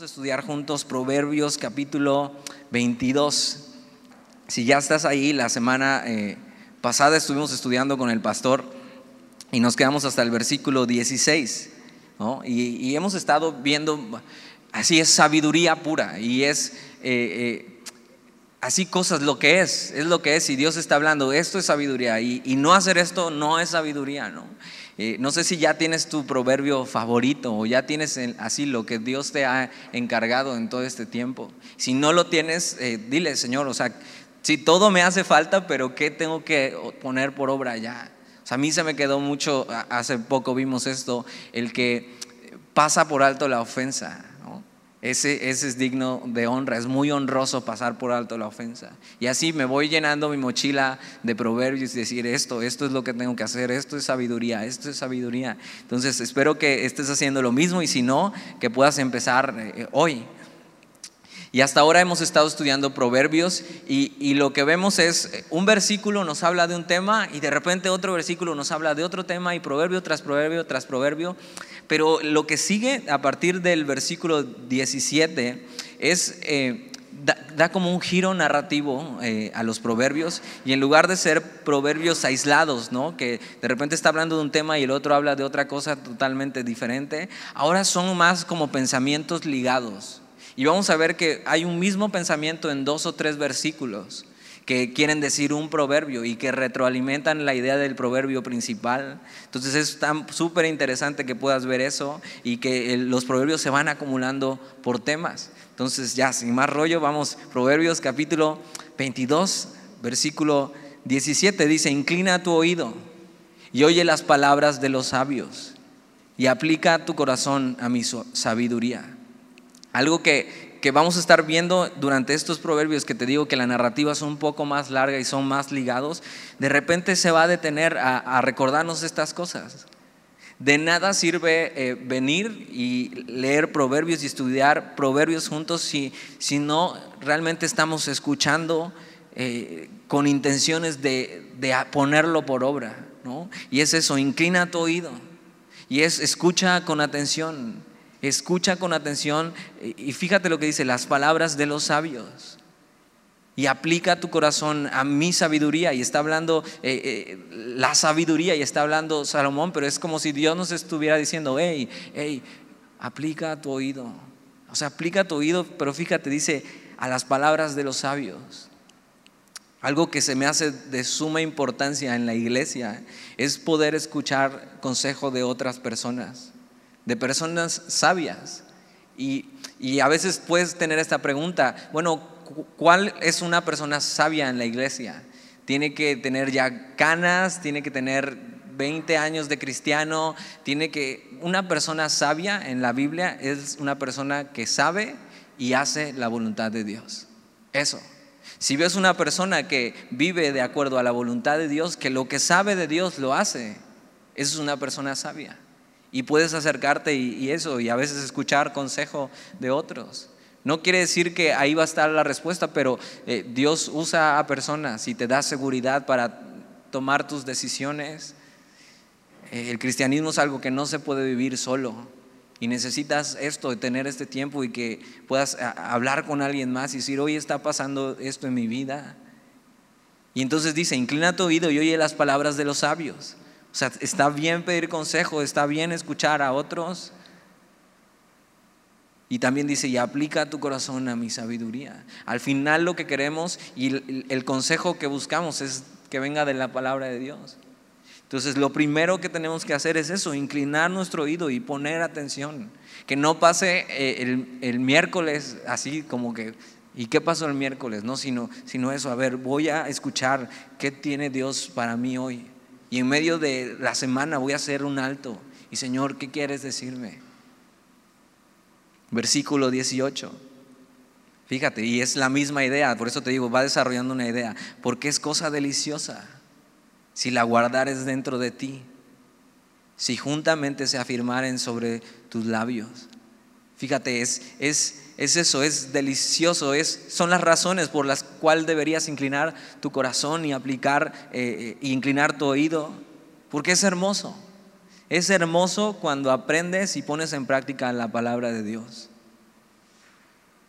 A estudiar juntos Proverbios capítulo 22. Si ya estás ahí, la semana eh, pasada estuvimos estudiando con el pastor y nos quedamos hasta el versículo 16. Y, hemos estado viendo, así es sabiduría pura y es eh, eh, así cosas, lo que es, es lo que es. Y Dios está hablando, esto es sabiduría y, y no hacer esto no es sabiduría. ¿no? No sé si ya tienes tu proverbio favorito o ya tienes así lo que Dios te ha encargado en todo este tiempo. Si no lo tienes, eh, dile, Señor, o sea, si todo me hace falta, pero ¿qué tengo que poner por obra ya? O sea, a mí se me quedó mucho, hace poco vimos esto, el que pasa por alto la ofensa. Ese, es digno de honra, es muy honroso pasar por alto la ofensa. Y así me voy llenando mi mochila de proverbios y decir esto, esto es lo que tengo que hacer, esto es sabiduría, esto es sabiduría. Entonces espero que estés haciendo lo mismo y si no, que puedas empezar eh, hoy. Y hasta ahora hemos estado estudiando proverbios y, lo que vemos es un versículo nos habla de un tema y de repente otro versículo nos habla de otro tema y proverbio tras proverbio tras proverbio. Pero lo que sigue a partir del versículo 17 es... Eh, da, como un giro narrativo eh, a los proverbios y en lugar de ser proverbios aislados, ¿no? que de repente está hablando de un tema y el otro habla de otra cosa totalmente diferente, ahora son más como pensamientos ligados. Y vamos a ver que hay un mismo pensamiento en dos o tres versículos que quieren decir un proverbio y que retroalimentan la idea del proverbio principal. Entonces es súper interesante que puedas ver eso y que los proverbios se van acumulando por temas. Entonces ya, sin más rollo, vamos, Proverbios capítulo 22, versículo 17 dice, inclina tu oído y oye las palabras de los sabios y aplica tu corazón a mi sabiduría. Algo que, vamos a estar viendo durante estos proverbios, que te digo que la narrativa es un poco más larga y son más ligados, de repente se va a detener a, recordarnos estas cosas. De nada sirve eh, venir y leer proverbios y estudiar proverbios juntos si, si no realmente estamos escuchando eh, con intenciones de, de, ponerlo por obra. ¿no? Y es eso, inclina tu oído y es escucha con atención. Escucha con atención y fíjate lo que dice, las palabras de los sabios. Y aplica tu corazón a mi sabiduría. Y está hablando eh, eh, la sabiduría y está hablando Salomón, pero es como si Dios nos estuviera diciendo, hey, hey, aplica tu oído. O sea, aplica tu oído, pero fíjate, dice, a las palabras de los sabios. Algo que se me hace de suma importancia en la iglesia es poder escuchar consejo de otras personas de personas sabias. Y, a veces puedes tener esta pregunta, bueno, ¿cuál es una persona sabia en la iglesia? Tiene que tener ya canas, tiene que tener 20 años de cristiano, tiene que... Una persona sabia en la Biblia es una persona que sabe y hace la voluntad de Dios. Eso. Si ves una persona que vive de acuerdo a la voluntad de Dios, que lo que sabe de Dios lo hace, esa es una persona sabia. Y puedes acercarte y, eso, y a veces escuchar consejo de otros. No quiere decir que ahí va a estar la respuesta, pero eh, Dios usa a personas y te da seguridad para tomar tus decisiones. Eh, el cristianismo es algo que no se puede vivir solo. Y necesitas esto, tener este tiempo y que puedas hablar con alguien más y decir, hoy está pasando esto en mi vida. Y entonces dice, inclina tu oído y oye las palabras de los sabios. Sea, está bien pedir consejo, está bien escuchar a otros. Y también dice, y aplica tu corazón a mi sabiduría. Al final lo que queremos y el consejo que buscamos es que venga de la palabra de Dios. Entonces lo primero que tenemos que hacer es eso, inclinar nuestro oído y poner atención. Que no pase eh, el, el miércoles así como que, ¿y qué pasó el miércoles? No, sino, sino eso, a ver, voy a escuchar qué tiene Dios para mí hoy. Y en medio de la semana voy a hacer un alto. Y Señor, ¿qué quieres decirme? Versículo 18. Fíjate, y es la misma idea, por eso te digo, va desarrollando una idea, porque es cosa deliciosa si la guardares dentro de ti, si juntamente se afirmaren sobre tus labios. Fíjate, es, es es eso, es delicioso, es, son las razones por las cuales deberías inclinar tu corazón y aplicar e inclinar tu oído, porque es hermoso. Es hermoso cuando aprendes y pones en práctica la palabra de Dios.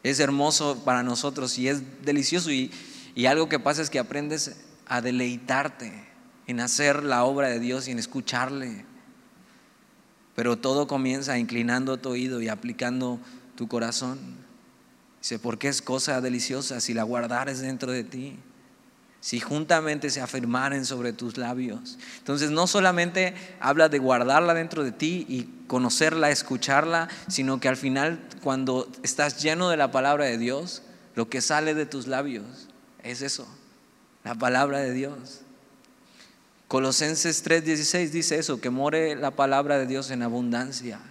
Es hermoso para nosotros y es delicioso y, y algo que pasa es que aprendes a deleitarte en hacer la obra de Dios y en escucharle. Pero todo comienza inclinando tu oído y aplicando tu corazón. Dice, porque es cosa deliciosa si la guardares dentro de ti si juntamente se afirmaren sobre tus labios. Entonces no solamente habla de guardarla dentro de ti y conocerla, escucharla, sino que al final cuando estás lleno de la palabra de Dios, lo que sale de tus labios es eso, la palabra de Dios. Colosenses 3:16 dice eso, que more la palabra de Dios en abundancia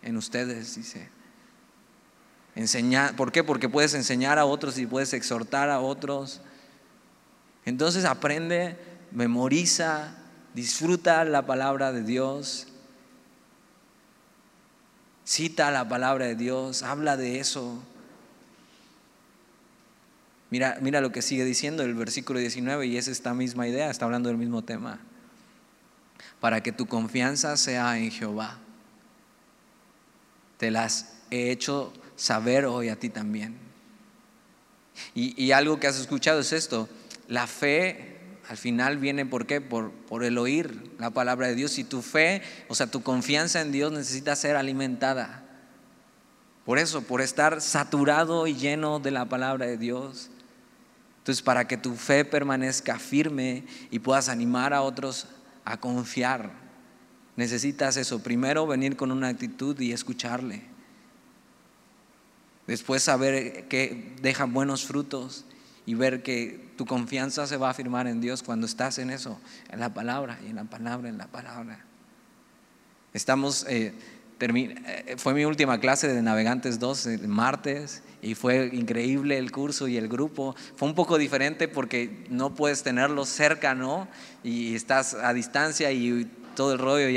en ustedes, dice. Enseñar, ¿Por qué? Porque puedes enseñar a otros y puedes exhortar a otros entonces aprende, memoriza, disfruta la palabra de Dios, cita la palabra de Dios, habla de eso. Mira, mira lo que sigue diciendo el versículo 19 y es esta misma idea, está hablando del mismo tema. Para que tu confianza sea en Jehová. Te las he hecho saber hoy a ti también. Y, y algo que has escuchado es esto, la fe al final viene ¿por qué? Por, por el oír la palabra de Dios. Y tu fe, o sea, tu confianza en Dios necesita ser alimentada. Por eso, por estar saturado y lleno de la palabra de Dios. Entonces, para que tu fe permanezca firme y puedas animar a otros a confiar, necesitas eso. Primero, venir con una actitud y escucharle. Después, saber que dejan buenos frutos y ver que tu confianza se va a afirmar en Dios cuando estás en eso, en la palabra, y en la palabra, en la palabra. Estamos, eh, eh, fue mi última clase de Navegantes 2 el martes y fue increíble el curso y el grupo. Fue un poco diferente porque no puedes tenerlo cerca, ¿no? Y estás a distancia y todo el rollo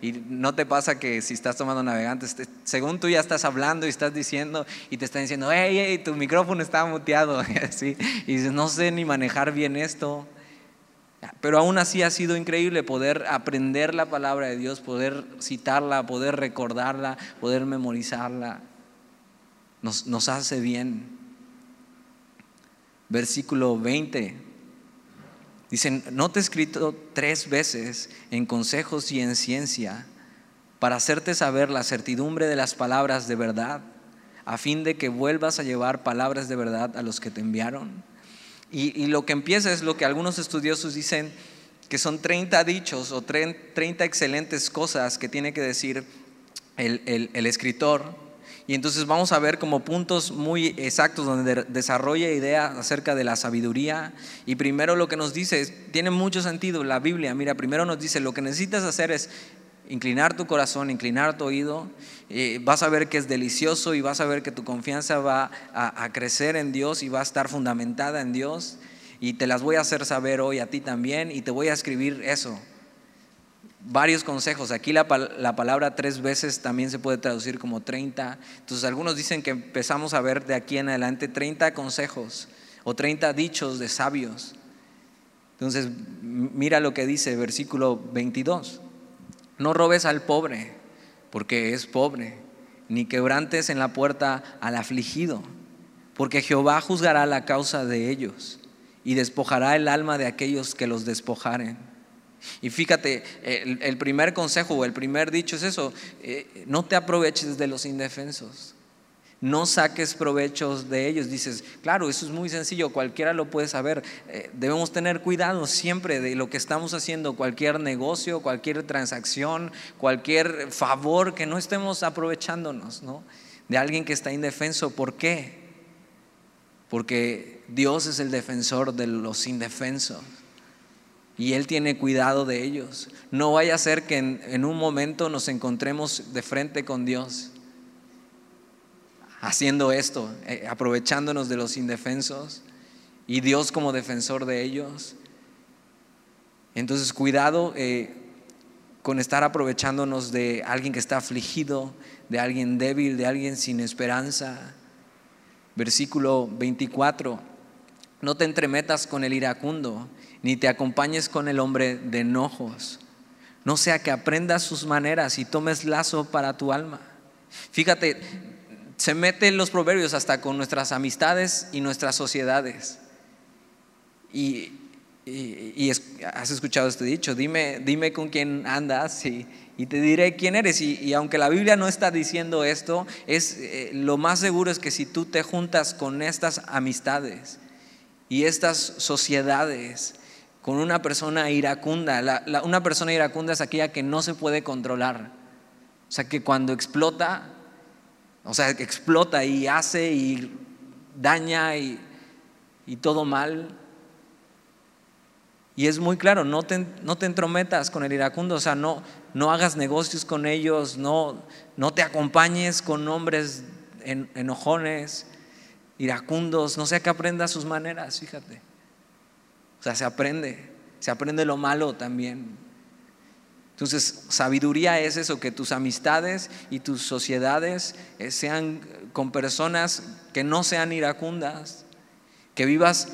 y, no te pasa que si estás tomando navegantes, según tú ya estás hablando y estás diciendo y te están diciendo, hey, hey, tu micrófono está muteado, y, y dices, no sé ni manejar bien esto. Pero aún así ha sido increíble poder aprender la palabra de Dios, poder citarla, poder recordarla, poder memorizarla. Nos, hace bien. Versículo 20. Dicen, no te he escrito tres veces en consejos y en ciencia para hacerte saber la certidumbre de las palabras de verdad, a fin de que vuelvas a llevar palabras de verdad a los que te enviaron. Y, lo que empieza es lo que algunos estudiosos dicen que son 30 dichos o 30 excelentes cosas que tiene que decir el, escritor y entonces vamos a ver como puntos muy exactos donde desarrolla ideas acerca de la sabiduría. Y primero lo que nos dice, tiene mucho sentido la Biblia. Mira, primero nos dice, lo que necesitas hacer es inclinar tu corazón, inclinar tu oído. Vas a ver que es delicioso y vas a ver que tu confianza va a crecer en Dios y va a estar fundamentada en Dios. Y te las voy a hacer saber hoy a ti también y te voy a escribir eso varios consejos. Aquí la, palabra tres veces también se puede traducir como 30. Entonces algunos dicen que empezamos a ver de aquí en adelante 30 consejos o 30 dichos de sabios. Entonces mira lo que dice versículo 22. No robes al pobre, porque es pobre, ni quebrantes en la puerta al afligido, porque Jehová juzgará la causa de ellos y despojará el alma de aquellos que los despojaren. Y fíjate, el, primer consejo o el primer dicho es eso, eh, no te aproveches de los indefensos, no saques provechos de ellos. Dices, claro, eso es muy sencillo, cualquiera lo puede saber. Eh, debemos tener cuidado siempre de lo que estamos haciendo, cualquier negocio, cualquier transacción, cualquier favor, que no estemos aprovechándonos ¿no? de alguien que está indefenso. ¿Por qué? Porque Dios es el defensor de los indefensos y Él tiene cuidado de ellos. No vaya a ser que en, un momento nos encontremos de frente con Dios haciendo esto, eh, aprovechándonos de los indefensos y Dios como defensor de ellos. Entonces, cuidado eh, con estar aprovechándonos de alguien que está afligido, de alguien débil, de alguien sin esperanza. Versículo 24, no te entremetas con el iracundo ni te acompañes con el hombre de enojos. No sea que aprendas sus maneras y tomes lazo para tu alma. Fíjate, se mete en los proverbios hasta con nuestras amistades y nuestras sociedades. Y, has escuchado este dicho, dime, dime con quién andas y, te diré quién eres. Y, aunque la Biblia no está diciendo esto, es, eh, lo más seguro es que si tú te juntas con estas amistades y estas sociedades, con una persona iracunda, una persona iracunda es aquella que no se puede controlar. O sea, que cuando explota, o sea, explota y hace y daña y, todo mal. Y es muy claro, no te, no te entrometas con el iracundo, o sea, no, no hagas negocios con ellos, no, no te acompañes con hombres enojones, iracundos, no sea que aprendas sus maneras, fíjate. O sea, se aprende, se aprende lo malo también. Entonces, sabiduría es eso, que tus amistades y tus sociedades eh, sean con personas que no sean iracundas, que vivas,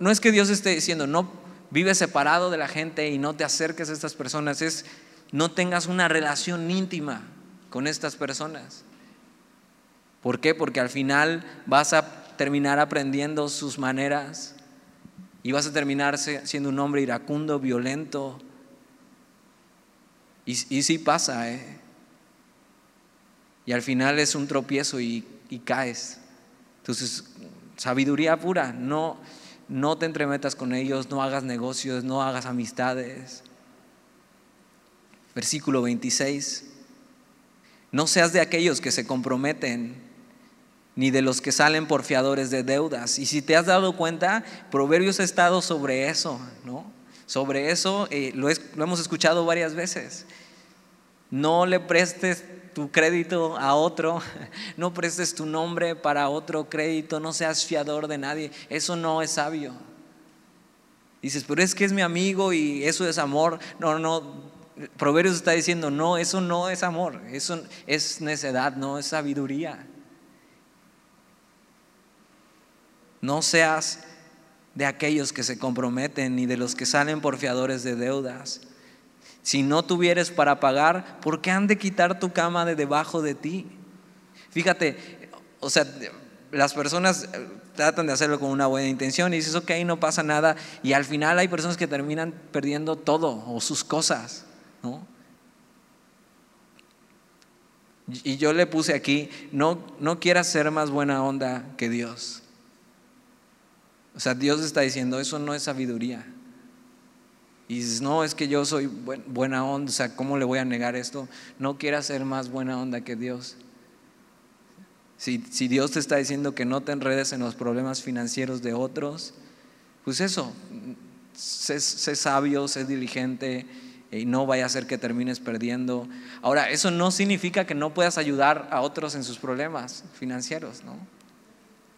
no, es que Dios esté diciendo, no vives separado de la gente y no te acerques a estas personas, es no tengas una relación íntima con estas personas. ¿Por qué? Porque al final vas a terminar aprendiendo sus maneras y vas a terminar siendo un hombre iracundo, violento, y, y sí pasa, ¿eh? Y al final es un tropiezo y, caes. Entonces, sabiduría pura, no, no te entremetas con ellos, no hagas negocios, no hagas amistades. Versículo 26. No seas de aquellos que se comprometen, ni de los que salen por fiadores de deudas. Y si te has dado cuenta, Proverbios ha estado sobre eso, ¿no? Sobre eso eh, lo, hemos escuchado varias veces. No le prestes tu crédito a otro, no prestes tu nombre para otro crédito, no seas fiador de nadie. Eso no es sabio. Dices, pero es que es mi amigo y eso es amor. No, no, Proverbios está diciendo, no, eso no es amor, eso es necedad, no es sabiduría. No seas de aquellos que se comprometen ni de los que salen por fiadores de deudas. Si no tuvieres para pagar, ¿por qué han de quitar tu cama de debajo de ti? Fíjate, o sea, las personas eh, tratan de hacerlo con una buena intención y dices, ok, no pasa nada. Y al final hay personas que terminan perdiendo todo o sus cosas, ¿no? Y yo le puse aquí, no, no quieras ser más buena onda que Dios. O sea, Dios está diciendo, eso no es sabiduría. Y dices, no, es que yo soy buena onda, o sea, ¿cómo le voy a negar esto? No quieras ser más buena onda que Dios. Si, Dios te está diciendo que no te enredes en los problemas financieros de otros, pues eso, sé sabio, sé diligente y no vaya a ser que termines perdiendo. Ahora, eso no significa que no puedas ayudar a otros en sus problemas financieros, ¿no?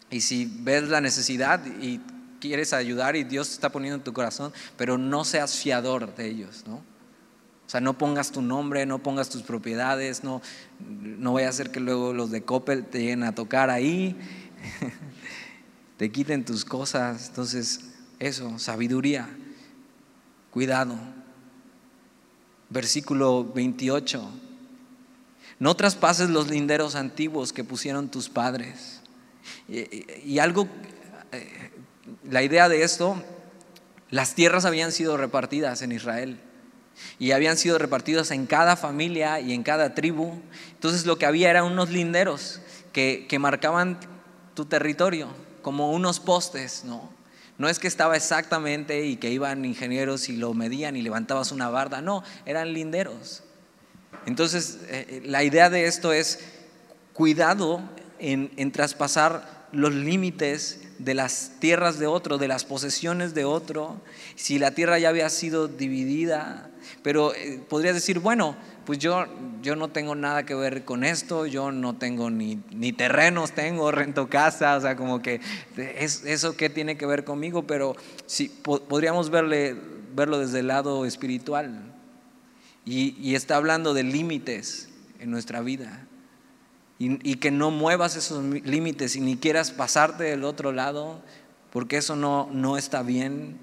Y si ves la necesidad y quieres ayudar y Dios te está poniendo en tu corazón, pero no seas fiador de ellos, ¿no? O sea, no pongas tu nombre, no pongas tus propiedades, no, no vaya a ser que luego los de Coppel te lleguen a tocar ahí, te quiten tus cosas. Entonces, eso, sabiduría, cuidado. Versículo 28. No traspases los linderos antiguos que pusieron tus padres y, algo, eh, la idea de esto, las tierras habían sido repartidas en Israel y habían sido repartidas en cada familia y en cada tribu. Entonces lo que había eran unos linderos que, que marcaban tu territorio, como unos postes, ¿no? No es que estaba exactamente y que iban ingenieros y lo medían y levantabas una barda, no, eran linderos. Entonces, eh, la idea de esto es cuidado en, traspasar los límites de las tierras de otro, de las posesiones de otro, si la tierra ya había sido dividida, pero eh, podrías decir, bueno, pues yo, yo no tengo nada que ver con esto, yo no tengo ni, ni terrenos, tengo, rento casa, o sea, como que es, eso qué tiene que ver conmigo, pero si podríamos verle, verlo desde el lado espiritual. Y está hablando de límites en nuestra vida y, que no muevas esos límites y ni quieras pasarte del otro lado, porque eso no, no está bien.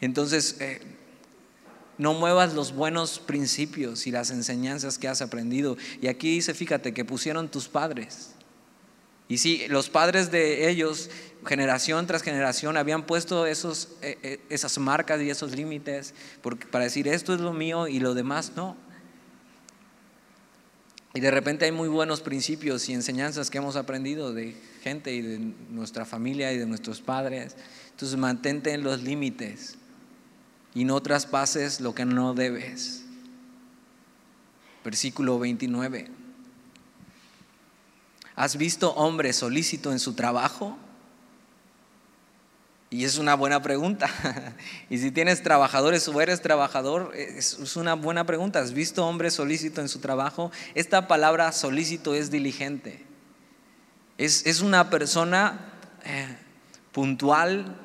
Entonces, eh, no muevas los buenos principios y las enseñanzas que has aprendido. Y aquí dice, fíjate, que pusieron tus padres. Y sí, los padres de ellos, generación tras generación, habían puesto esos, eh, eh, esas marcas y esos límites para decir, esto es lo mío y lo demás no. Y de repente hay muy buenos principios y enseñanzas que hemos aprendido de gente y de nuestra familia y de nuestros padres. Entonces mantente en los límites y no traspases lo que no debes. Versículo 29. ¿Has visto hombre solícito en su trabajo? Y es una buena pregunta. y si tienes trabajadores o eres trabajador, es una buena pregunta. ¿Has visto hombre solícito en su trabajo? Esta palabra solícito es diligente. Es, una persona eh, puntual,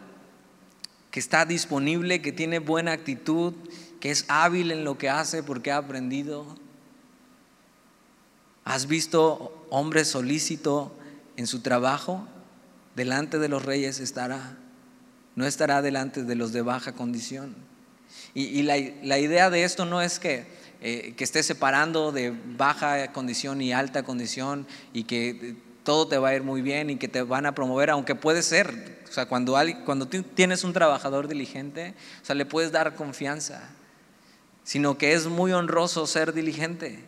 que está disponible, que tiene buena actitud, que es hábil en lo que hace porque ha aprendido. ¿Has visto hombre solícito en su trabajo? Delante de los reyes estará, no estará delante de los de baja condición. Y, la, idea de esto no es que, eh, que estés separando de baja condición y alta condición y que todo te va a ir muy bien y que te van a promover, aunque puede ser, o sea, cuando, cuando tienes un trabajador diligente, o sea, le puedes dar confianza, sino que es muy honroso ser diligente.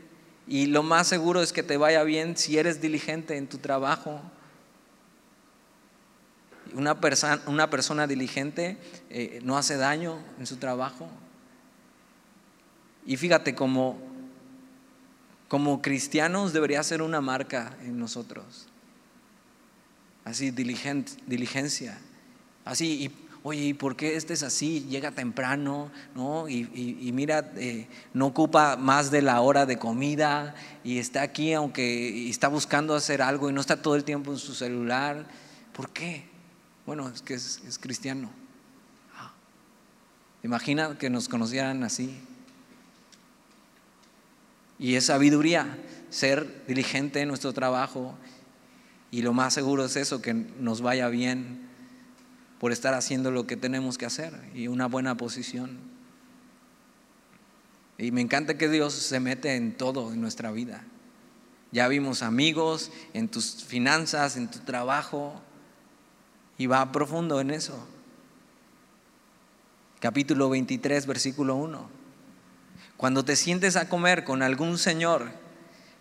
Y lo más seguro es que te vaya bien si eres diligente en tu trabajo. Una, persona, una persona diligente eh, no hace daño en su trabajo. Y fíjate, como, como cristianos debería ser una marca en nosotros así diligencia, así, y, oye, ¿y por qué este es así? Llega temprano, ¿no? Y, mira, eh, no ocupa más de la hora de comida y está aquí aunque está buscando hacer algo y no está todo el tiempo en su celular. ¿Por qué? Bueno, es que es, cristiano. Ah. Imagina que nos conocieran así. Y es sabiduría ser diligente en nuestro trabajo y lo más seguro es eso, que nos vaya bien por estar haciendo lo que tenemos que hacer y una buena posición. Y me encanta que Dios se mete en todo en nuestra vida. Ya vimos amigos, en tus finanzas, en tu trabajo, y va profundo en eso. Capítulo 23, versículo 1. Cuando te sientes a comer con algún Señor,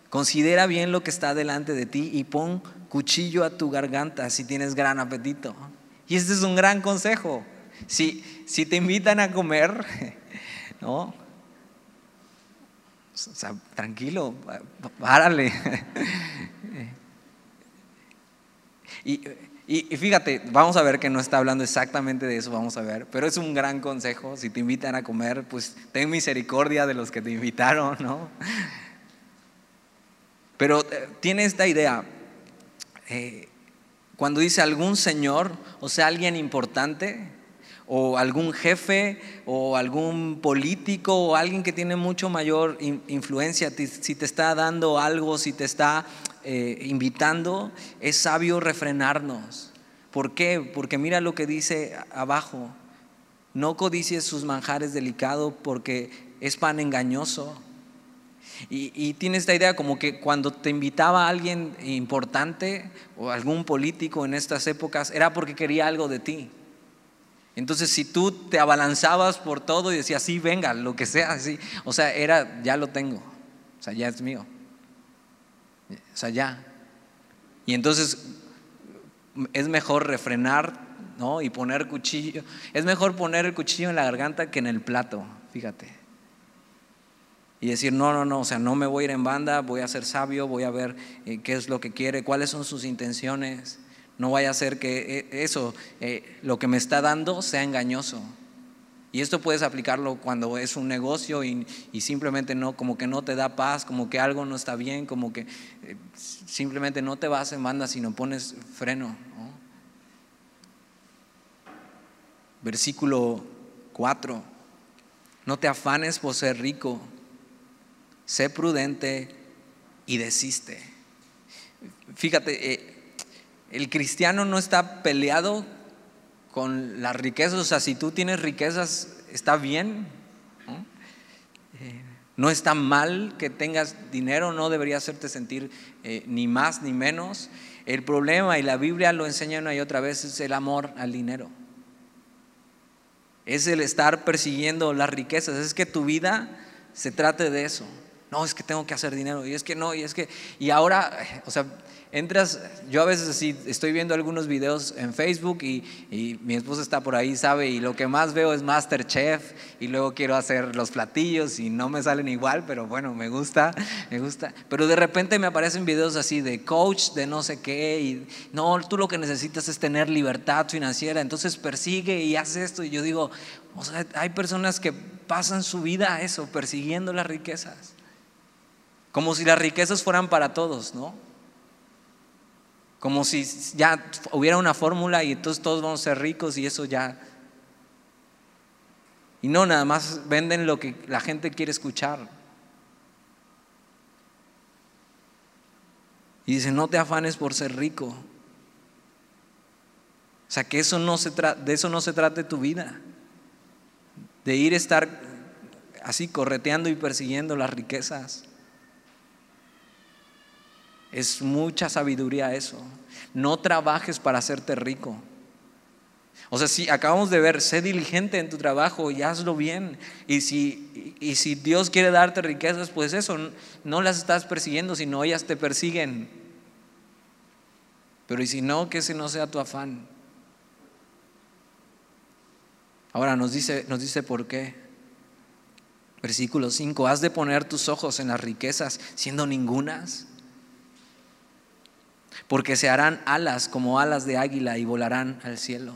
considera bien lo que está delante de ti y pon cuchillo a tu garganta si tienes gran apetito. Y este es un gran consejo. Si, si te invitan a comer, ¿no? Tranquilo, párale. Y, y, fíjate, vamos a ver que no está hablando exactamente de eso, vamos a ver, pero es un gran consejo. Si te invitan a comer, pues ten misericordia de los que te invitaron, ¿no? Pero eh, tiene esta idea, eh, cuando dice algún señor, o sea, alguien importante, o algún jefe, o algún político, o alguien que tiene mucho mayor influencia, si te está dando algo, si te está eh, invitando, es sabio refrenarnos. ¿Por qué? Porque mira lo que dice abajo. No codicies sus manjares delicados porque es pan engañoso. Y, tiene esta idea como que cuando te invitaba a alguien importante o algún político en estas épocas, era porque quería algo de ti. Entonces, si tú te abalanzabas por todo y decías, sí, venga, lo que sea, así, o sea, era, ya lo tengo, o sea, ya es mío, sea, ya. Y entonces es mejor refrenar, ¿no? Y poner cuchillo, es mejor poner el cuchillo en la garganta que en el plato, fíjate y decir, no, no, no, o sea, no me voy a ir en banda, voy a ser sabio, voy a ver eh, qué es lo que quiere, cuáles son sus intenciones. No vaya a ser que eh, eso, eh, lo que me está dando, sea engañoso. Y esto puedes aplicarlo cuando es un negocio y, simplemente no, como que no te da paz, como que algo no está bien, como que simplemente no te vas en banda, sino pones freno. Versículo 4. No te afanes por ser rico sé prudente y desiste. Fíjate, eh, el cristiano no está peleado con las riquezas, o sea, si tú tienes riquezas, está bien. No está mal que tengas dinero, no debería hacerte sentir eh, ni más ni menos. El problema, y la Biblia lo enseña una y otra vez, es el amor al dinero. Es el estar persiguiendo las riquezas. Es que tu vida se trate de eso. No, es que tengo que hacer dinero. Y es que no, y es que. Y ahora, o sea, entras, yo a veces así estoy viendo algunos videos en Facebook y, mi esposa está por ahí, sabe, y lo que más veo es Masterchef y luego quiero hacer los platillos y no me salen igual, pero bueno, me gusta, me gusta. Pero de repente me aparecen videos así de coach, de no sé qué, y no, tú lo que necesitas es tener libertad financiera, entonces persigue y haz esto. Y yo digo, o sea, hay personas que pasan su vida a eso, persiguiendo las riquezas. Como si las riquezas fueran para todos, ¿no? Como si ya hubiera una fórmula y entonces todos vamos a ser ricos y eso ya. Y no, nada más venden lo que la gente quiere escuchar. Y dicen, no te afanes por ser rico. O sea, que eso no se de eso no se trate tu vida. De ir a estar así correteando y persiguiendo las riquezas. Es mucha sabiduría eso. No trabajes para hacerte rico. O sea, si acabamos de ver, sé diligente en tu trabajo y hazlo bien. Y si, y si Dios quiere darte riquezas, pues eso, no las estás persiguiendo, sino ellas te persiguen. Pero y si no, que ese no sea tu afán. Ahora nos dice, nos dice por qué. Versículo 5, has de poner tus ojos en las riquezas, siendo ningunas porque se harán alas como alas de águila y volarán al cielo.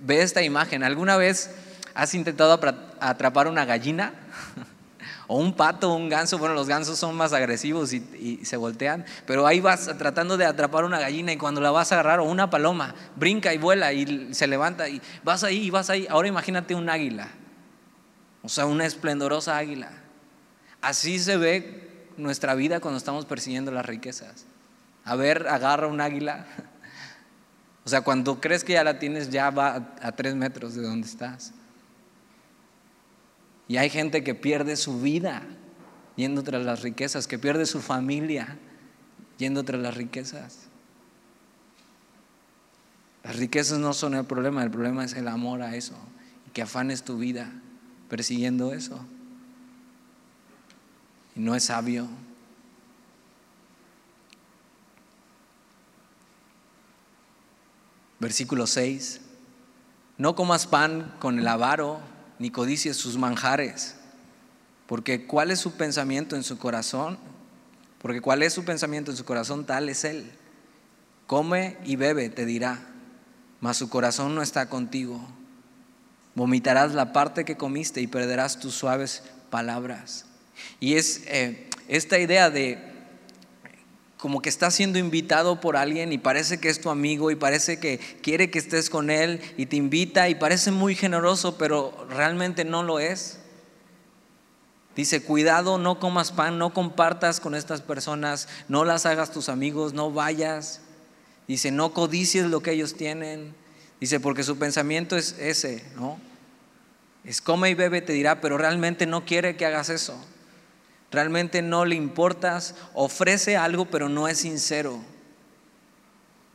Ve esta imagen. ¿Alguna vez has intentado atrapar una gallina? o un pato, un ganso, bueno, los gansos son más agresivos y, se voltean, pero ahí vas tratando de atrapar una gallina y cuando la vas a agarrar, o una paloma, brinca y vuela y se levanta y vas ahí y vas ahí. Ahora imagínate un águila, o sea, una esplendorosa águila. Así se ve nuestra vida cuando estamos persiguiendo las riquezas. A ver, agarra un águila. O sea, cuando crees que ya la tienes, ya va a, tres metros de donde estás. Y hay gente que pierde su vida yendo tras las riquezas, que pierde su familia yendo tras las riquezas. Las riquezas no son el problema, el problema es el amor a eso. Y que afanes tu vida persiguiendo eso. Y no es sabio. Versículo 6. No comas pan con el avaro, ni codicies sus manjares, porque cuál es su pensamiento en su corazón, porque cuál es su pensamiento en su corazón, tal es él. Come y bebe, te dirá, mas su corazón no está contigo. Vomitarás la parte que comiste y perderás tus suaves palabras. Y es eh, esta idea de como que está siendo invitado por alguien y parece que es tu amigo y parece que quiere que estés con él y te invita y parece muy generoso, pero realmente no lo es. Dice, cuidado, no comas pan, no compartas con estas personas, no las hagas tus amigos, no vayas. Dice, no codicies lo que ellos tienen. Dice, porque su pensamiento es ese, ¿no? Es come y bebe, te dirá, pero realmente no quiere que hagas eso realmente no le importas, ofrece algo pero no es sincero.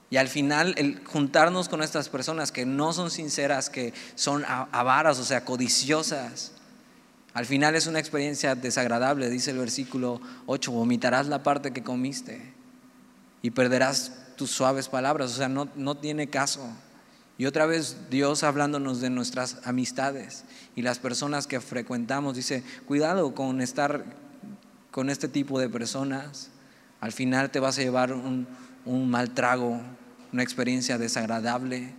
Y al final el juntarnos con estas personas que no son sinceras, que son avaras, o sea, codiciosas, al final es una experiencia desagradable, dice el versículo 8, vomitarás la parte que comiste y perderás tus suaves palabras, o sea, no, no tiene caso. Y otra vez Dios hablándonos de nuestras amistades y las personas que frecuentamos, dice, cuidado con estar con este tipo de personas, al final te vas a llevar un, mal trago, una experiencia desagradable.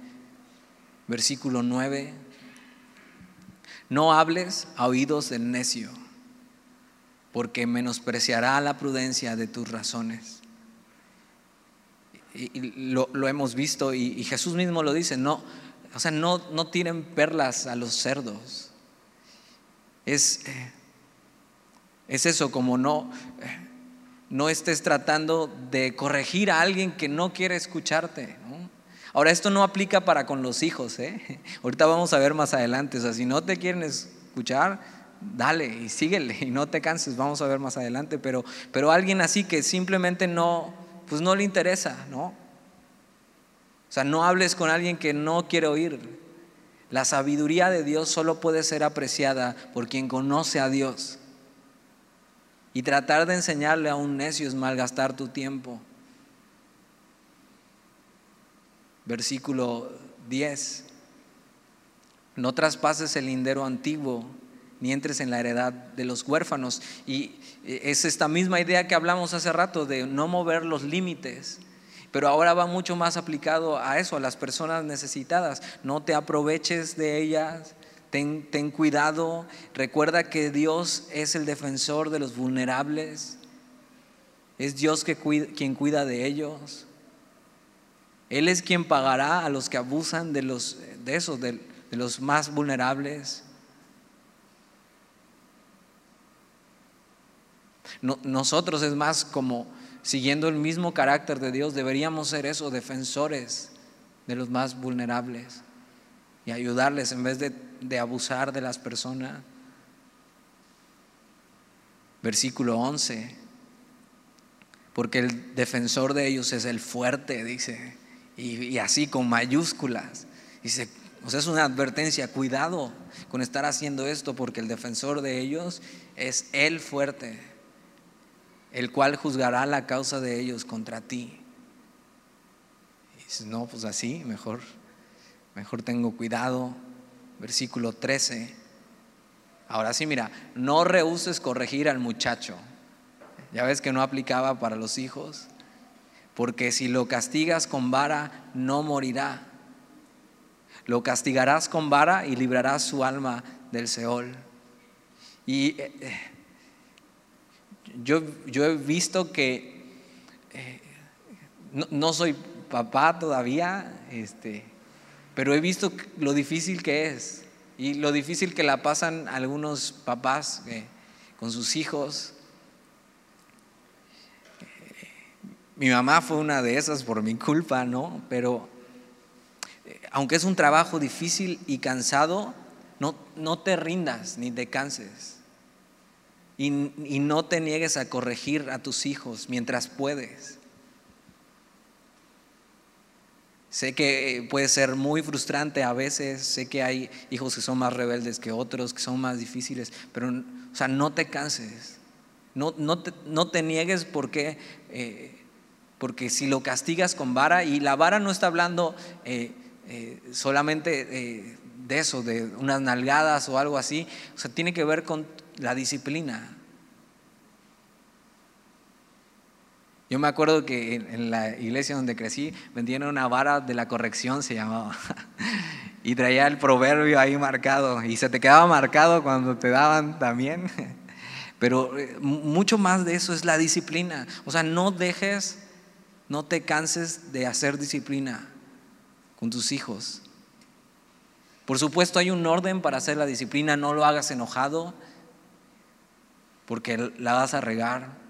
Versículo 9. No hables a oídos del necio, porque menospreciará la prudencia de tus razones. Y, lo, hemos visto y, Jesús mismo lo dice, no, o sea, no, no tiren perlas a los cerdos. Es, eh, es eso, como no, no estés tratando de corregir a alguien que no quiere escucharte. Ahora, esto no aplica para con los hijos. ¿eh? Ahorita vamos a ver más adelante. O sea, si no te quieren escuchar, dale y síguele y no te canses, vamos a ver más adelante, pero, pero alguien así que simplemente no, pues no le interesa, ¿no? O sea, no hables con alguien que no quiere oír. La sabiduría de Dios solo puede ser apreciada por quien conoce a Dios. Y tratar de enseñarle a un necio es malgastar tu tiempo. Versículo 10. No traspases el lindero antiguo, ni entres en la heredad de los huérfanos. Y es esta misma idea que hablamos hace rato de no mover los límites. Pero ahora va mucho más aplicado a eso, a las personas necesitadas. No te aproveches de ellas, ten, cuidado. Recuerda que Dios es el defensor de los vulnerables. Es Dios quien cuida de ellos. Él es quien pagará a los que abusan de, los, de esos, de, los más vulnerables. nosotros es más como siguiendo el mismo carácter de Dios, deberíamos ser eso, defensores de los más vulnerables y ayudarles en vez de, de abusar de las personas. Versículo 11, porque el defensor de ellos es el fuerte, dice, y, así con mayúsculas. Dice, o sea, es una advertencia, cuidado con estar haciendo esto porque el defensor de ellos es el fuerte el cual juzgará la causa de ellos contra ti. Y no, pues así, mejor, mejor tengo cuidado. Versículo 13. Ahora sí, mira, no rehuses corregir al muchacho. Ya ves que no aplicaba para los hijos. Porque si lo castigas con vara, no morirá. Lo castigarás con vara y librarás su alma del Seol. Y eh, eh, yo, yo he visto que eh, no, soy papá todavía, este, pero he visto lo difícil que es y lo difícil que la pasan algunos papás eh, con sus hijos. Mi mamá fue una de esas por mi culpa, ¿no? Pero eh, aunque es un trabajo difícil y cansado, no, no te rindas ni te canses. Y, no te niegues a corregir a tus hijos mientras puedes. Sé que puede ser muy frustrante a veces, sé que hay hijos que son más rebeldes que otros, que son más difíciles, pero o sea, no te canses, no, no, te, no te, niegues porque, eh, porque si lo castigas con vara, y la vara no está hablando eh, eh, solamente de eso, de unas nalgadas o algo así, o sea, tiene que ver con la disciplina. Yo me acuerdo que en, la iglesia donde crecí vendían una vara de la corrección, se llamaba. Y traía el proverbio ahí marcado. Y se te quedaba marcado cuando te daban también. Pero eh, mucho más de eso es la disciplina. O sea, no dejes, no te canses de hacer disciplina con tus hijos. Por supuesto hay un orden para hacer la disciplina, no lo hagas enojado, porque la vas a regar.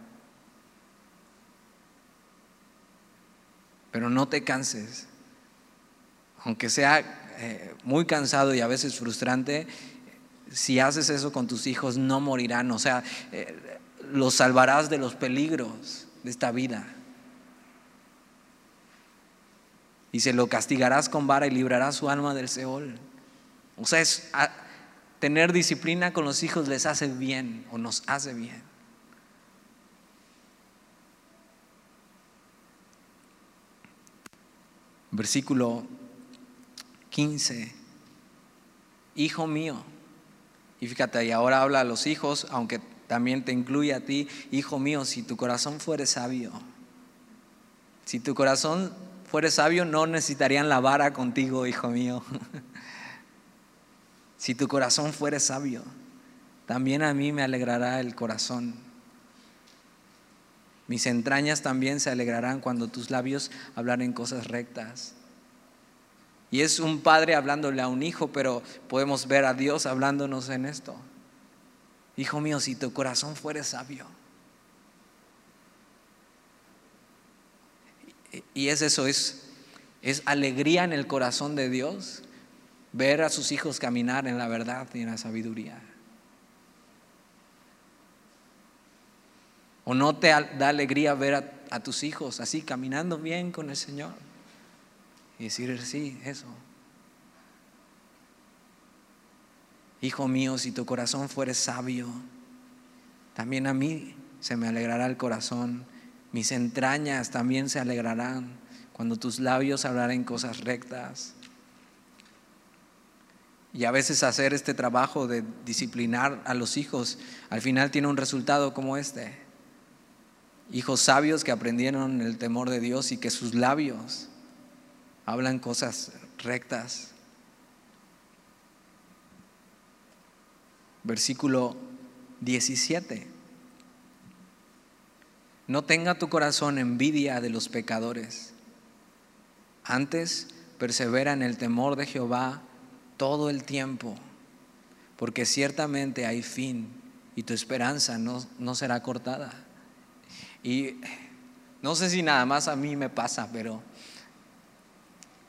Pero no te canses. Aunque sea eh, muy cansado y a veces frustrante, si haces eso con tus hijos no morirán. O sea, eh, los salvarás de los peligros de esta vida. Y se lo castigarás con vara y librarás su alma del Seol. O sea, tener disciplina con los hijos les hace bien o nos hace bien. Versículo 15. Hijo mío. Y fíjate, y ahora habla a los hijos, aunque también te incluye a ti, hijo mío, si tu corazón fuere sabio. Si tu corazón fuere sabio, no necesitarían la vara contigo, hijo mío. Si tu corazón fuere sabio, también a mí me alegrará el corazón. Mis entrañas también se alegrarán cuando tus labios hablaren cosas rectas. Y es un padre hablándole a un hijo, pero podemos ver a Dios hablándonos en esto. Hijo mío, si tu corazón fuere sabio. Y es eso, es, es alegría en el corazón de Dios ver a sus hijos caminar en la verdad y en la sabiduría. ¿O no te da alegría ver a, tus hijos así caminando bien con el Señor? Y decir, sí, eso. Hijo mío, si tu corazón fuere sabio, también a mí se me alegrará el corazón, mis entrañas también se alegrarán cuando tus labios hablaren cosas rectas. Y a veces hacer este trabajo de disciplinar a los hijos, al final tiene un resultado como este. Hijos sabios que aprendieron el temor de Dios y que sus labios hablan cosas rectas. Versículo 17. No tenga tu corazón envidia de los pecadores. Antes persevera en el temor de Jehová todo el tiempo, porque ciertamente hay fin y tu esperanza no, no será cortada. Y no sé si nada más a mí me pasa, pero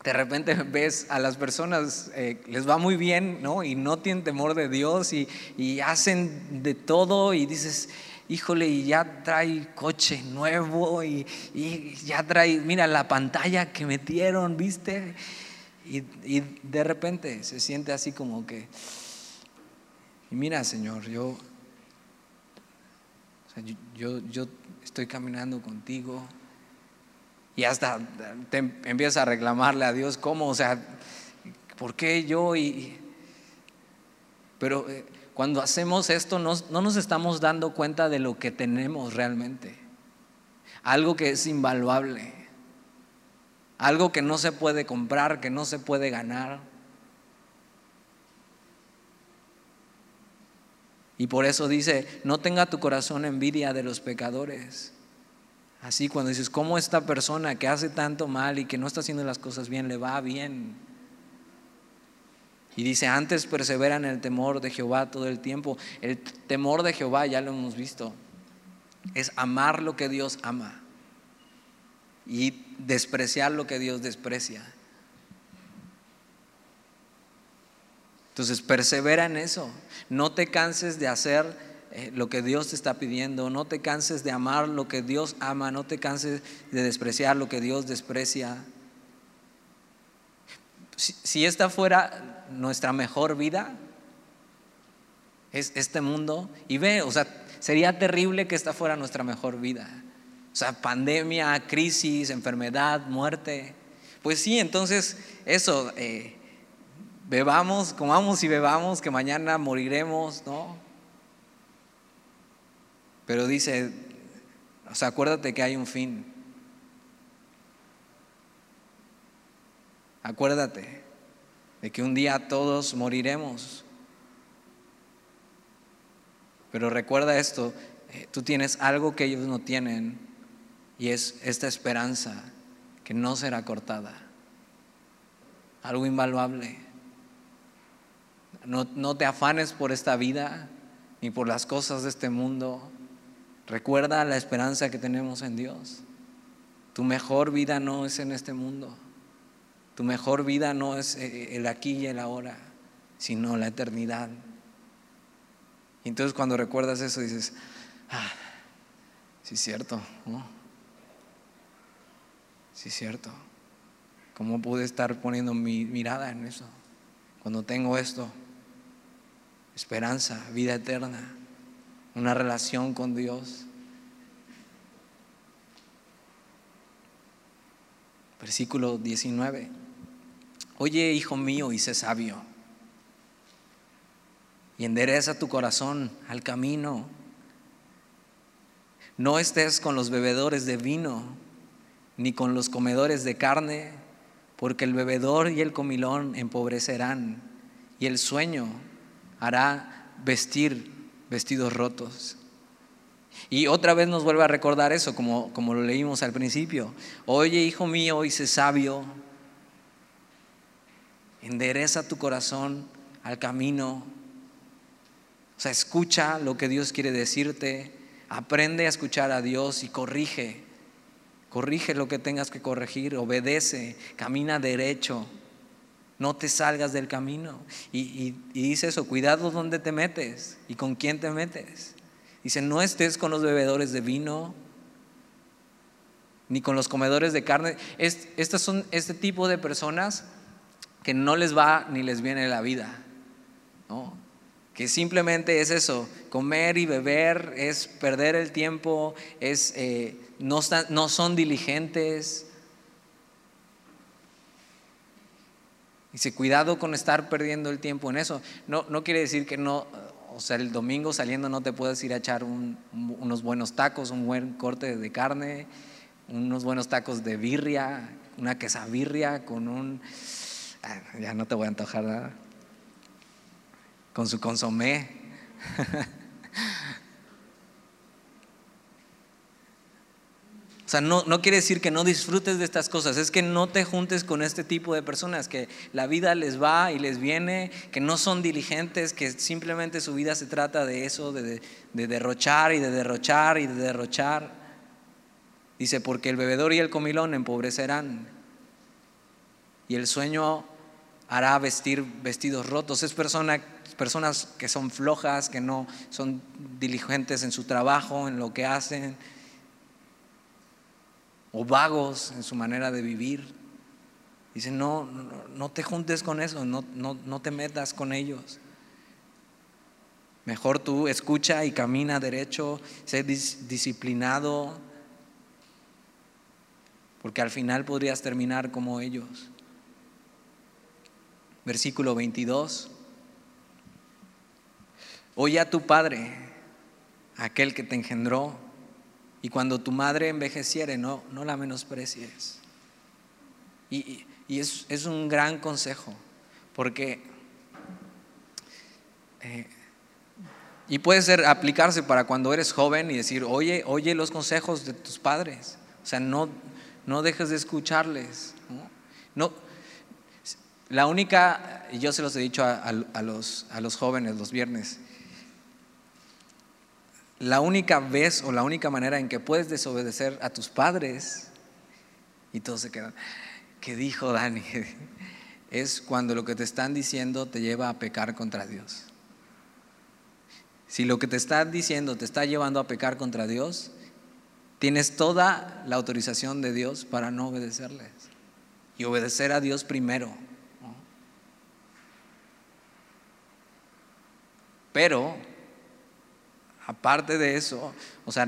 de repente ves a las personas, eh, les va muy bien, ¿no? Y no tienen temor de Dios y, hacen de todo y dices, híjole, y ya trae coche nuevo y, ya trae, mira la pantalla que metieron, ¿viste? Y, de repente se siente así como que, y mira Señor, yo, yo estoy caminando contigo y hasta te empiezas a reclamarle a Dios, ¿cómo? O sea, ¿por qué yo? Y, pero eh, cuando hacemos esto no, no nos estamos dando cuenta de lo que tenemos realmente. Algo que es invaluable. Algo que no se puede comprar, que no se puede ganar. Y por eso dice, no tenga tu corazón envidia de los pecadores. Así cuando dices, ¿cómo esta persona que hace tanto mal y que no está haciendo las cosas bien, le va bien? Y dice, antes persevera en el temor de Jehová todo el tiempo. El temor de Jehová, ya lo hemos visto, es amar lo que Dios ama y despreciar lo que Dios desprecia. Entonces, persevera en eso. No te canses de hacer eh, lo que Dios te está pidiendo, no te canses de amar lo que Dios ama, no te canses de despreciar lo que Dios desprecia. Si, esta fuera nuestra mejor vida, es este mundo, y ve, o sea, sería terrible que esta fuera nuestra mejor vida. O sea, pandemia, crisis, enfermedad, muerte. Pues sí, entonces eso, eh, bebamos, comamos y bebamos, que mañana moriremos, ¿no? Pero dice, o sea, acuérdate que hay un fin. Acuérdate de que un día todos moriremos. Pero recuerda esto, eh, tú tienes algo que ellos no tienen y es esta esperanza que no será cortada. Algo invaluable. No, no te afanes por esta vida ni por las cosas de este mundo. Recuerda la esperanza que tenemos en Dios. Tu mejor vida no es en este mundo. Tu mejor vida no es eh, el aquí y el ahora, sino la eternidad. Y entonces cuando recuerdas eso dices, ah, sí es cierto, ¿no? Sí es cierto. ¿Cómo pude estar poniendo mi mirada en eso? Cuando tengo esto, esperanza, vida eterna una relación con Dios. Versículo 19. Oye, hijo mío, y sé sabio, y endereza tu corazón al camino. No estés con los bebedores de vino, ni con los comedores de carne, porque el bebedor y el comilón empobrecerán, y el sueño hará vestir vestidos rotos. Y otra vez nos vuelve a recordar eso, como, como lo leímos al principio. Oye, hijo mío, sé sabio, endereza tu corazón al camino. O sea, escucha lo que Dios quiere decirte, aprende a escuchar a Dios y corrige. Corrige lo que tengas que corregir, obedece, camina derecho no te salgas del camino. Y, dice eso, cuidado donde te metes y con quién te metes. Dice, no estés con los bebedores de vino, ni con los comedores de carne. Estas son este tipo de personas que no les va ni les viene la vida. Que simplemente es eso, comer y beber, es perder el tiempo, es, eh, no son diligentes. Dice, cuidado con estar perdiendo el tiempo en eso. No, no quiere decir que no, o sea, el domingo saliendo no te puedes ir a echar unos buenos tacos, un buen corte de carne, unos buenos tacos de birria, una quesabirria con un... Ah, ya no te voy a antojar nada. Con su consomé. O sea, no, no, quiere decir que no disfrutes de estas cosas, es que no te juntes con este tipo de personas, que la vida les va y les viene, que no son diligentes, que simplemente su vida se trata de eso, de, de derrochar y de derrochar y de derrochar. Dice, porque el bebedor y el comilón empobrecerán y el sueño hará vestir vestidos rotos. Es persona, personas que son flojas, que no son diligentes en su trabajo, en lo que hacen o vagos en su manera de vivir. Dice, no, no, te juntes con eso, no, no, te metas con ellos. Mejor tú escucha y camina derecho, sé disciplinado, porque al final podrías terminar como ellos. Versículo 22. Oye a tu padre, aquel que te engendró y cuando tu madre envejeciere, no, no la menosprecies. Y, es, un gran consejo, porque, eh, y puede ser aplicarse para cuando eres joven y decir, oye, oye los consejos de tus padres. O sea, no, no dejes de escucharles. No, la única, y yo se los he dicho a, los, a los jóvenes los viernes, la única vez o la única manera en que puedes desobedecer a tus padres, y todos se quedan, ¿qué dijo Dani? Es cuando lo que te están diciendo te lleva a pecar contra Dios. Si lo que te están diciendo te está llevando a pecar contra Dios, tienes toda la autorización de Dios para no obedecerles y obedecer a Dios primero. Pero Aparte de eso, o sea,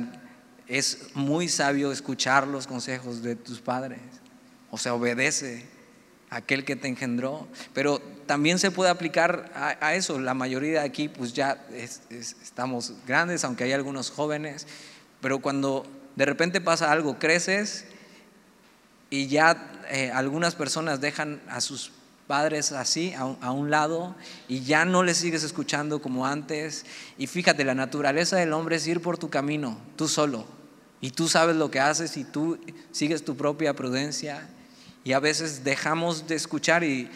es muy sabio escuchar los consejos de tus padres. O sea, obedece a aquel que te engendró. Pero también se puede aplicar a, eso. La mayoría de aquí, pues ya estamos grandes, aunque hay algunos jóvenes. Pero cuando de repente pasa algo, creces y ya eh, algunas personas dejan a sus padres así a un, lado y ya no les sigues escuchando como antes. Y fíjate, la naturaleza del hombre es ir por tu camino, tú solo. Y tú sabes lo que haces y tú sigues tu propia prudencia. Y a veces dejamos de escuchar y,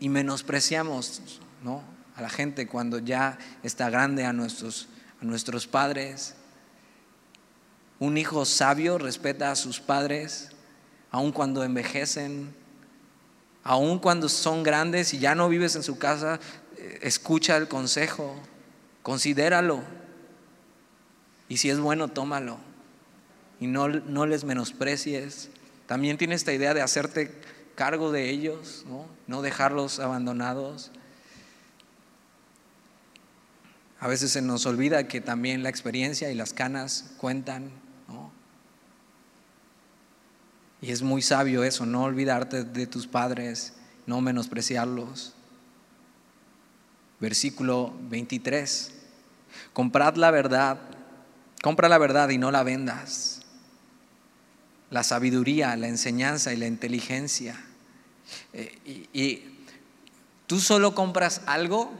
menospreciamos ¿no? a la gente cuando ya está grande, a nuestros, a nuestros padres. Un hijo sabio respeta a sus padres, aun cuando envejecen, Aun cuando son grandes y ya no vives en su casa, eh, escucha el consejo, considéralo. Y si es bueno, tómalo. Y no, no les menosprecies. También tiene esta idea de hacerte cargo de ellos, no, no dejarlos abandonados. A veces se nos olvida que también la experiencia y las canas cuentan. Y es muy sabio eso, no olvidarte de tus padres, no menospreciarlos. Versículo 23. Comprad la verdad, compra la verdad y no la vendas. La sabiduría, la enseñanza y la inteligencia. Eh, y tú solo compras algo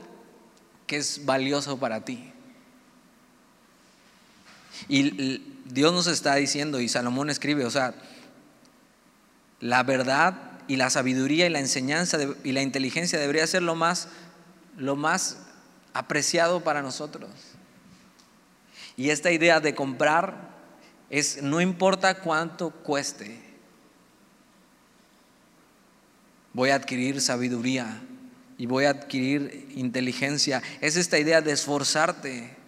que es valioso para ti. Y Dios nos está diciendo, y Salomón escribe, o sea, la verdad y la sabiduría y la enseñanza y la inteligencia debería ser lo más, lo más apreciado para nosotros. Y esta idea de comprar es no importa cuánto cueste, voy a adquirir sabiduría y voy a adquirir inteligencia. Es esta idea de esforzarte.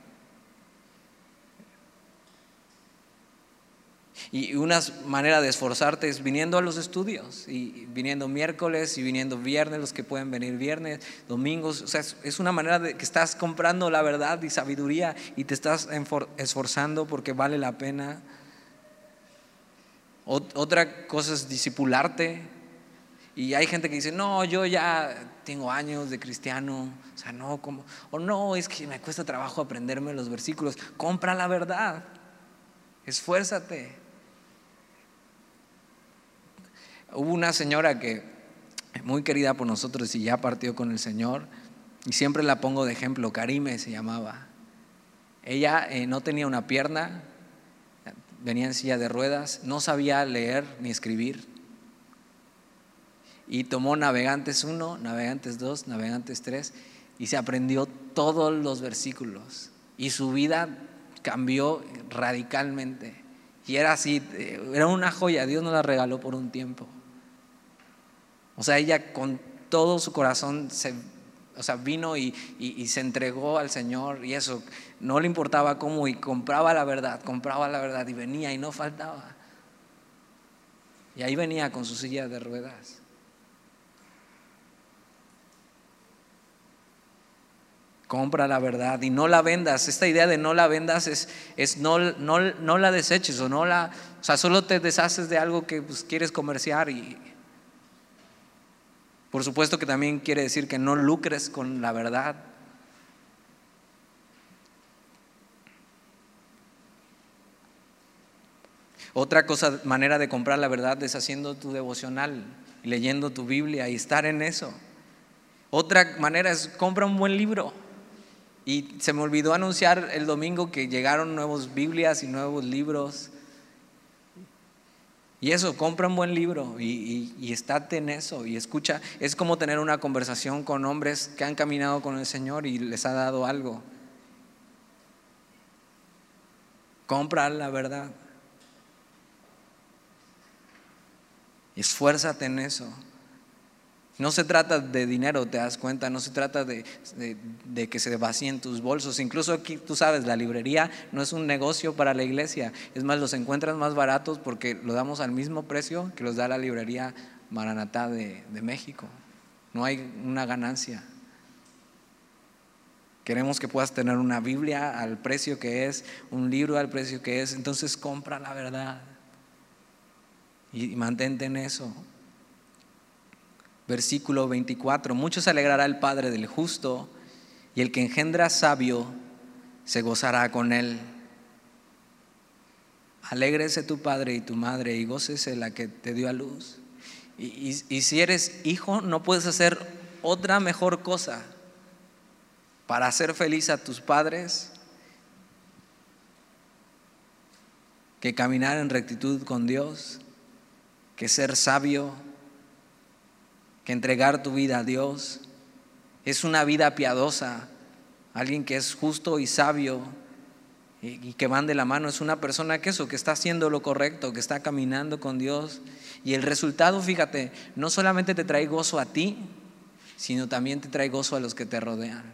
Y una manera de esforzarte es viniendo a los estudios, y viniendo miércoles y viniendo viernes, los que pueden venir viernes, domingos. O sea, es una manera de que estás comprando la verdad y sabiduría y te estás esforzando porque vale la pena. Otra cosa es discipularte. Y hay gente que dice, no, yo ya tengo años de cristiano, o sea, no, como, o no, es que me cuesta trabajo aprenderme los versículos. Compra la verdad, esfuérzate. Hubo una señora que muy querida por nosotros y ya partió con el Señor, y siempre la pongo de ejemplo, Karime se llamaba. Ella eh, no tenía una pierna, venía en silla de ruedas, no sabía leer ni escribir. Y tomó Navegantes 1, Navegantes 2, Navegantes 3 y se aprendió todos los versículos. Y su vida cambió radicalmente. Y era así, eh, era una joya, Dios nos la regaló por un tiempo. O sea, ella con todo su corazón se, o sea, vino y, se entregó al Señor y eso, no le importaba cómo y compraba la verdad, compraba la verdad y venía y no faltaba. Y ahí venía con su silla de ruedas. Compra la verdad y no la vendas. Esta idea de no la vendas es, es no, no, no, la deseches o no la, o sea, solo te deshaces de algo que pues, quieres comerciar y, por supuesto que también quiere decir que no lucres con la verdad. Otra cosa, manera de comprar la verdad es haciendo tu devocional, leyendo tu Biblia y estar en eso. Otra manera es compra un buen libro. Y se me olvidó anunciar el domingo que llegaron nuevos Biblias y nuevos libros. Y eso, compra un buen libro y, y, estate en eso y escucha. Es como tener una conversación con hombres que han caminado con el Señor y les ha dado algo. Compra la verdad. Esfuérzate en eso. No se trata de dinero, te das cuenta, no se trata de, que se vacíen tus bolsos. Incluso aquí, tú sabes, la librería no es un negocio para la iglesia. Es más, los encuentras más baratos porque lo damos al mismo precio que los da la librería Maranatá de, de México. No hay una ganancia. Queremos que puedas tener una Biblia al precio que es, un libro al precio que es. Entonces compra la verdad y mantente en eso versículo 24, mucho se alegrará el Padre del justo y el que engendra sabio se gozará con él. Alégrese tu padre y tu madre y gócese la que te dio a luz. Y, y si eres hijo, no puedes hacer otra mejor cosa para hacer feliz a tus padres que caminar en rectitud con Dios, que ser sabio que entregar tu vida a Dios. Es una vida piadosa. Alguien que es justo y sabio y, que van de la mano es una persona que eso, que está haciendo lo correcto, que está caminando con Dios. Y el resultado, fíjate, no solamente te trae gozo a ti, sino también te trae gozo a los que te rodean.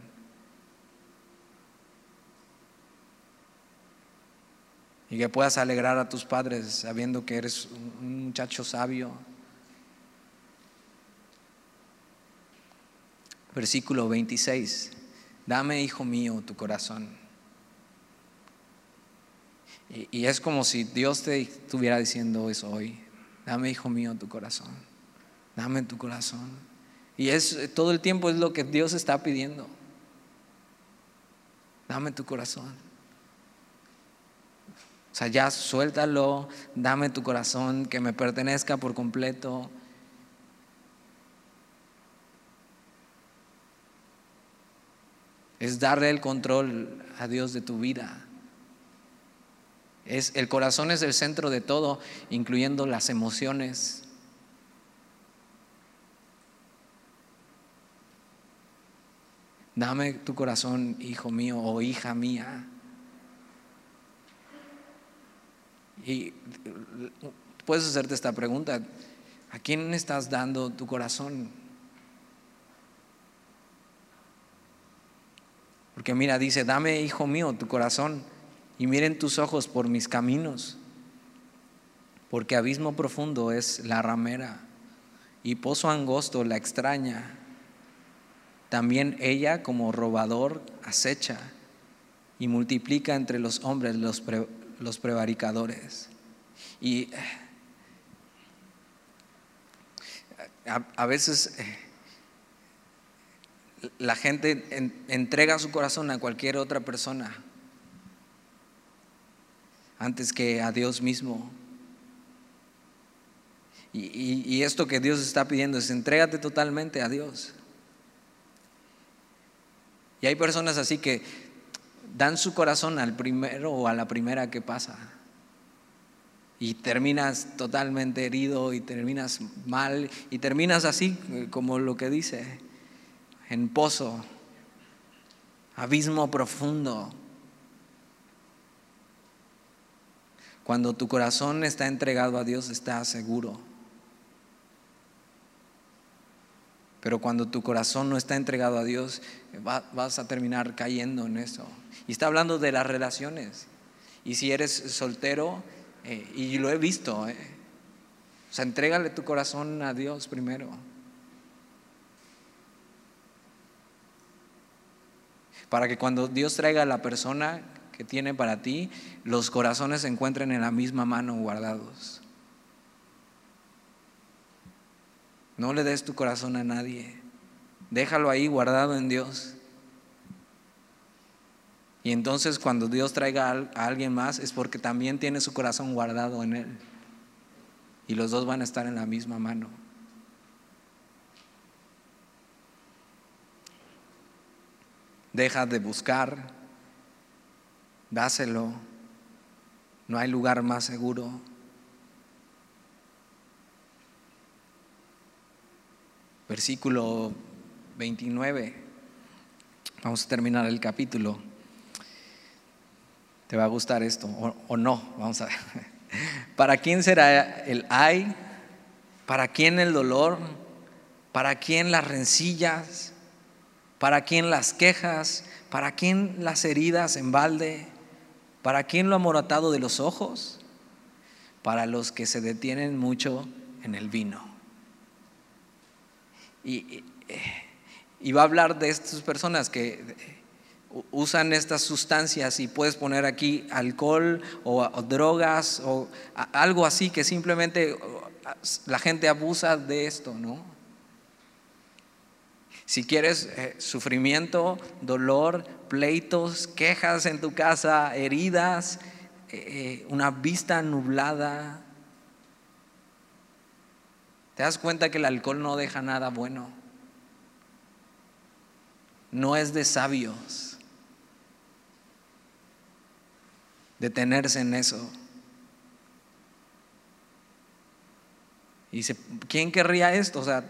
Y que puedas alegrar a tus padres sabiendo que eres un muchacho sabio, versículo 26. Dame, hijo mío, tu corazón. Y, es como si Dios te estuviera diciendo eso hoy. Dame, hijo mío, tu corazón. Dame tu corazón. Y es todo el tiempo es lo que Dios está pidiendo. Dame tu corazón. O sea, ya suéltalo, dame tu corazón, que me pertenezca por completo. Es darle el control a Dios de tu vida. Es, el corazón es el centro de todo, incluyendo las emociones. Dame tu corazón, hijo mío o hija mía. Y puedes hacerte esta pregunta, ¿a quién estás dando tu corazón? Porque mira, dice, dame, hijo mío, tu corazón y miren tus ojos por mis caminos. porque abismo profundo es la ramera y pozo angosto la extraña. También ella como robador acecha y multiplica entre los hombres los, los prevaricadores. Y eh, a, veces eh, la gente entrega su corazón a cualquier otra persona antes que a Dios mismo. Y, y, esto que Dios está pidiendo es entrégate totalmente a Dios. Y hay personas así que dan su corazón al primero o a la primera que pasa. Y terminas totalmente herido y terminas mal y terminas así como lo que dice, en pozo, abismo profundo. Cuando tu corazón está entregado a Dios, está seguro. Pero cuando tu corazón no está entregado a Dios, vas a terminar cayendo en eso. Y está hablando de las relaciones. Y si eres soltero, eh, y lo he visto, eh, o sea, entrégale tu corazón a Dios primero. Para que cuando Dios traiga a la persona que tiene para ti, los corazones se encuentren en la misma mano guardados. No le des tu corazón a nadie. Déjalo ahí guardado en Dios. Y entonces cuando Dios traiga a alguien más es porque también tiene su corazón guardado en Él. Y los dos van a estar en la misma mano. Deja de buscar, dáselo. No hay lugar más seguro. Versículo 29. Vamos a terminar el capítulo. ¿Te va a gustar esto o, no? Vamos a ver. ¿Para quién será el ay? ¿Para quién el dolor? ¿Para quién las rencillas? ¿Para quién las quejas? ¿Para quién las heridas en balde? ¿Para quién lo amoratado de los ojos? Para los que se detienen mucho en el vino. Y, y va a hablar de estas personas que usan estas sustancias y puedes poner aquí alcohol o, drogas o algo así que simplemente la gente abusa de esto, ¿no? Si quieres eh, sufrimiento, dolor, pleitos, quejas en tu casa, heridas, eh, una vista nublada, te das cuenta que el alcohol no deja nada bueno no es de sabios detenerse en eso. Y dice, ¿quién querría esto? O sea,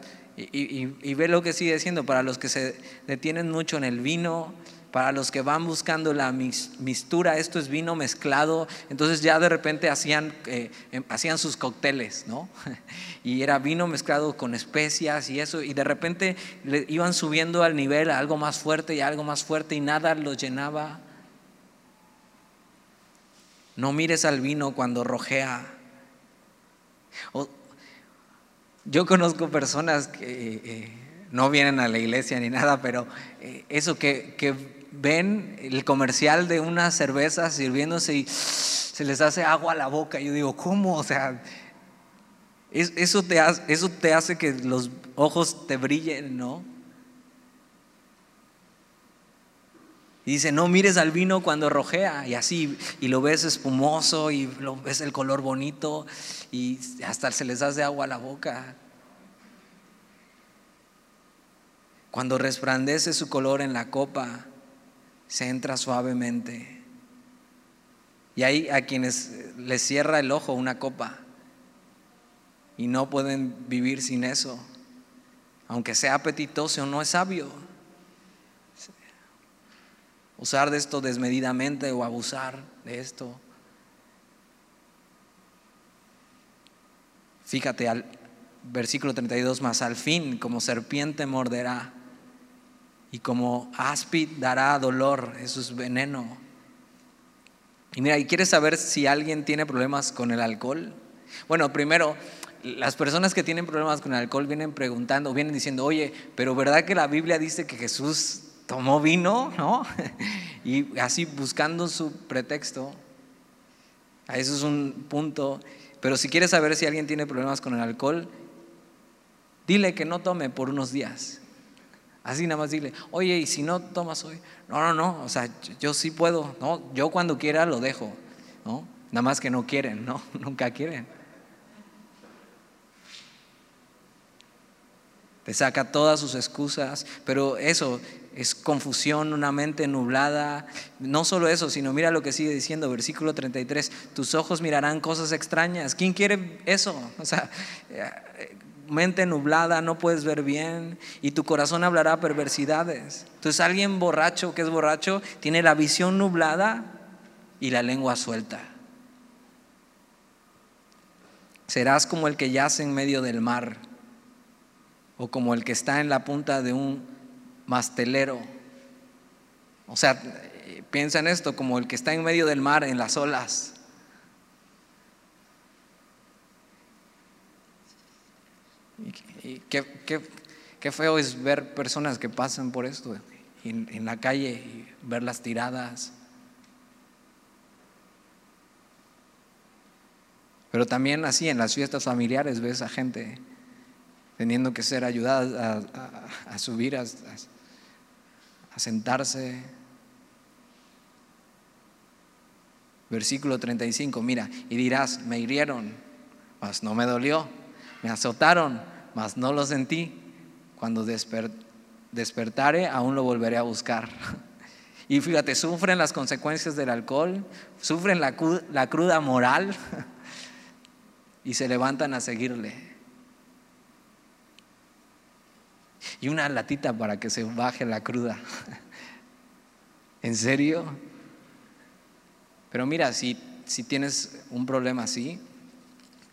y, ve lo que sigue diciendo, para los que se detienen mucho en el vino, para los que van buscando la mistura, esto es vino mezclado, entonces ya de repente hacían, eh, em, hacían sus cócteles, ¿no? Y era vino mezclado con especias y eso, y de repente le iban subiendo al nivel a algo más fuerte y algo más fuerte y nada los llenaba. No mires al vino cuando rojea. Yo conozco personas que eh, no vienen a la iglesia ni nada, pero eh, eso que, que ven el comercial de una cerveza sirviéndose y se les hace agua a la boca. Yo digo, ¿cómo? O sea, eso te hace, eso te hace que los ojos te brillen, ¿no? Dice, no mires al vino cuando rojea y así, y lo ves espumoso y lo ves el color bonito y hasta se les hace agua a la boca. Cuando resplandece su color en la copa, se entra suavemente. Y hay a quienes les cierra el ojo una copa y no pueden vivir sin eso. Aunque sea apetitoso, no es sabio. Usar de esto desmedidamente o abusar de esto. Fíjate al versículo 32 más, al fin como serpiente morderá y como áspid dará dolor, eso es veneno. Y mira, ¿y quieres saber si alguien tiene problemas con el alcohol? Bueno, primero, las personas que tienen problemas con el alcohol vienen preguntando, vienen diciendo, oye, pero ¿verdad que la Biblia dice que Jesús tomó vino? ¿No? Y así buscando su pretexto. Eso es un punto. Pero si quieres saber si alguien tiene problemas con el alcohol, dile que no tome por unos días. Así nada más dile, oye, ¿y si no tomas hoy? No, no, no, o sea, yo, sí puedo, ¿no? Yo cuando quiera lo dejo, ¿no? Nada más que no quieren, ¿no? Nunca quieren. Te saca todas sus excusas, pero eso es confusión, una mente nublada. No solo eso, sino mira lo que sigue diciendo, versículo 33, tus ojos mirarán cosas extrañas. ¿Quién quiere eso? O sea, mente nublada, no puedes ver bien y tu corazón hablará perversidades. Entonces alguien borracho que es borracho tiene la visión nublada y la lengua suelta. Serás como el que yace en medio del mar o como el que está en la punta de un mastelero. O sea, piensa en esto como el que está en medio del mar en las olas. Y qué, feo es ver personas que pasan por esto en, la calle y verlas tiradas. Pero también así en las fiestas familiares ves a gente teniendo que ser ayudada a, subir, a, sentarse. Versículo 35, mira, y dirás, me hirieron, mas no me dolió, me azotaron, mas no lo sentí. Cuando despertare, aún lo volveré a buscar. Y fíjate, sufren las consecuencias del alcohol, sufren la, la cruda moral y se levantan a seguirle. Y una latita para que se baje la cruda. ¿En serio? Pero mira, si, si tienes un problema así,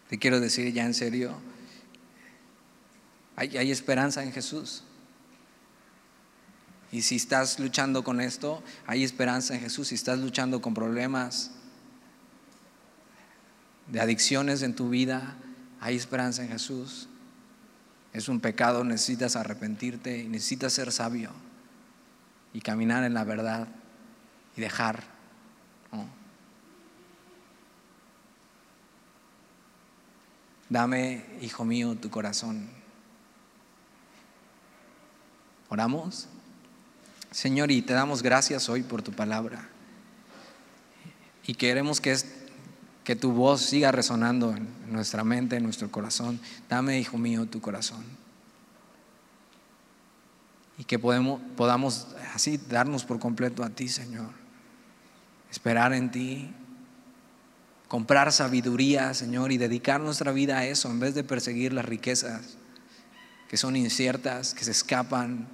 te quiero decir ya en serio, hay, esperanza en Jesús. Y si estás luchando con esto, hay esperanza en Jesús. Si estás luchando con problemas de adicciones en tu vida, hay esperanza en Jesús. Es un pecado, necesitas arrepentirte y necesitas ser sabio y caminar en la verdad y dejar. Dame, hijo mío, tu corazón. Oramos. Señor, y te damos gracias hoy por tu palabra. Y queremos que, que tu voz siga resonando en nuestra mente, en nuestro corazón. Dame, hijo mío, tu corazón. Y que podamos así darnos por completo a ti, Señor. Esperar en ti. Comprar sabiduría, Señor, y dedicar nuestra vida a eso en vez de perseguir las riquezas que son inciertas, que se escapan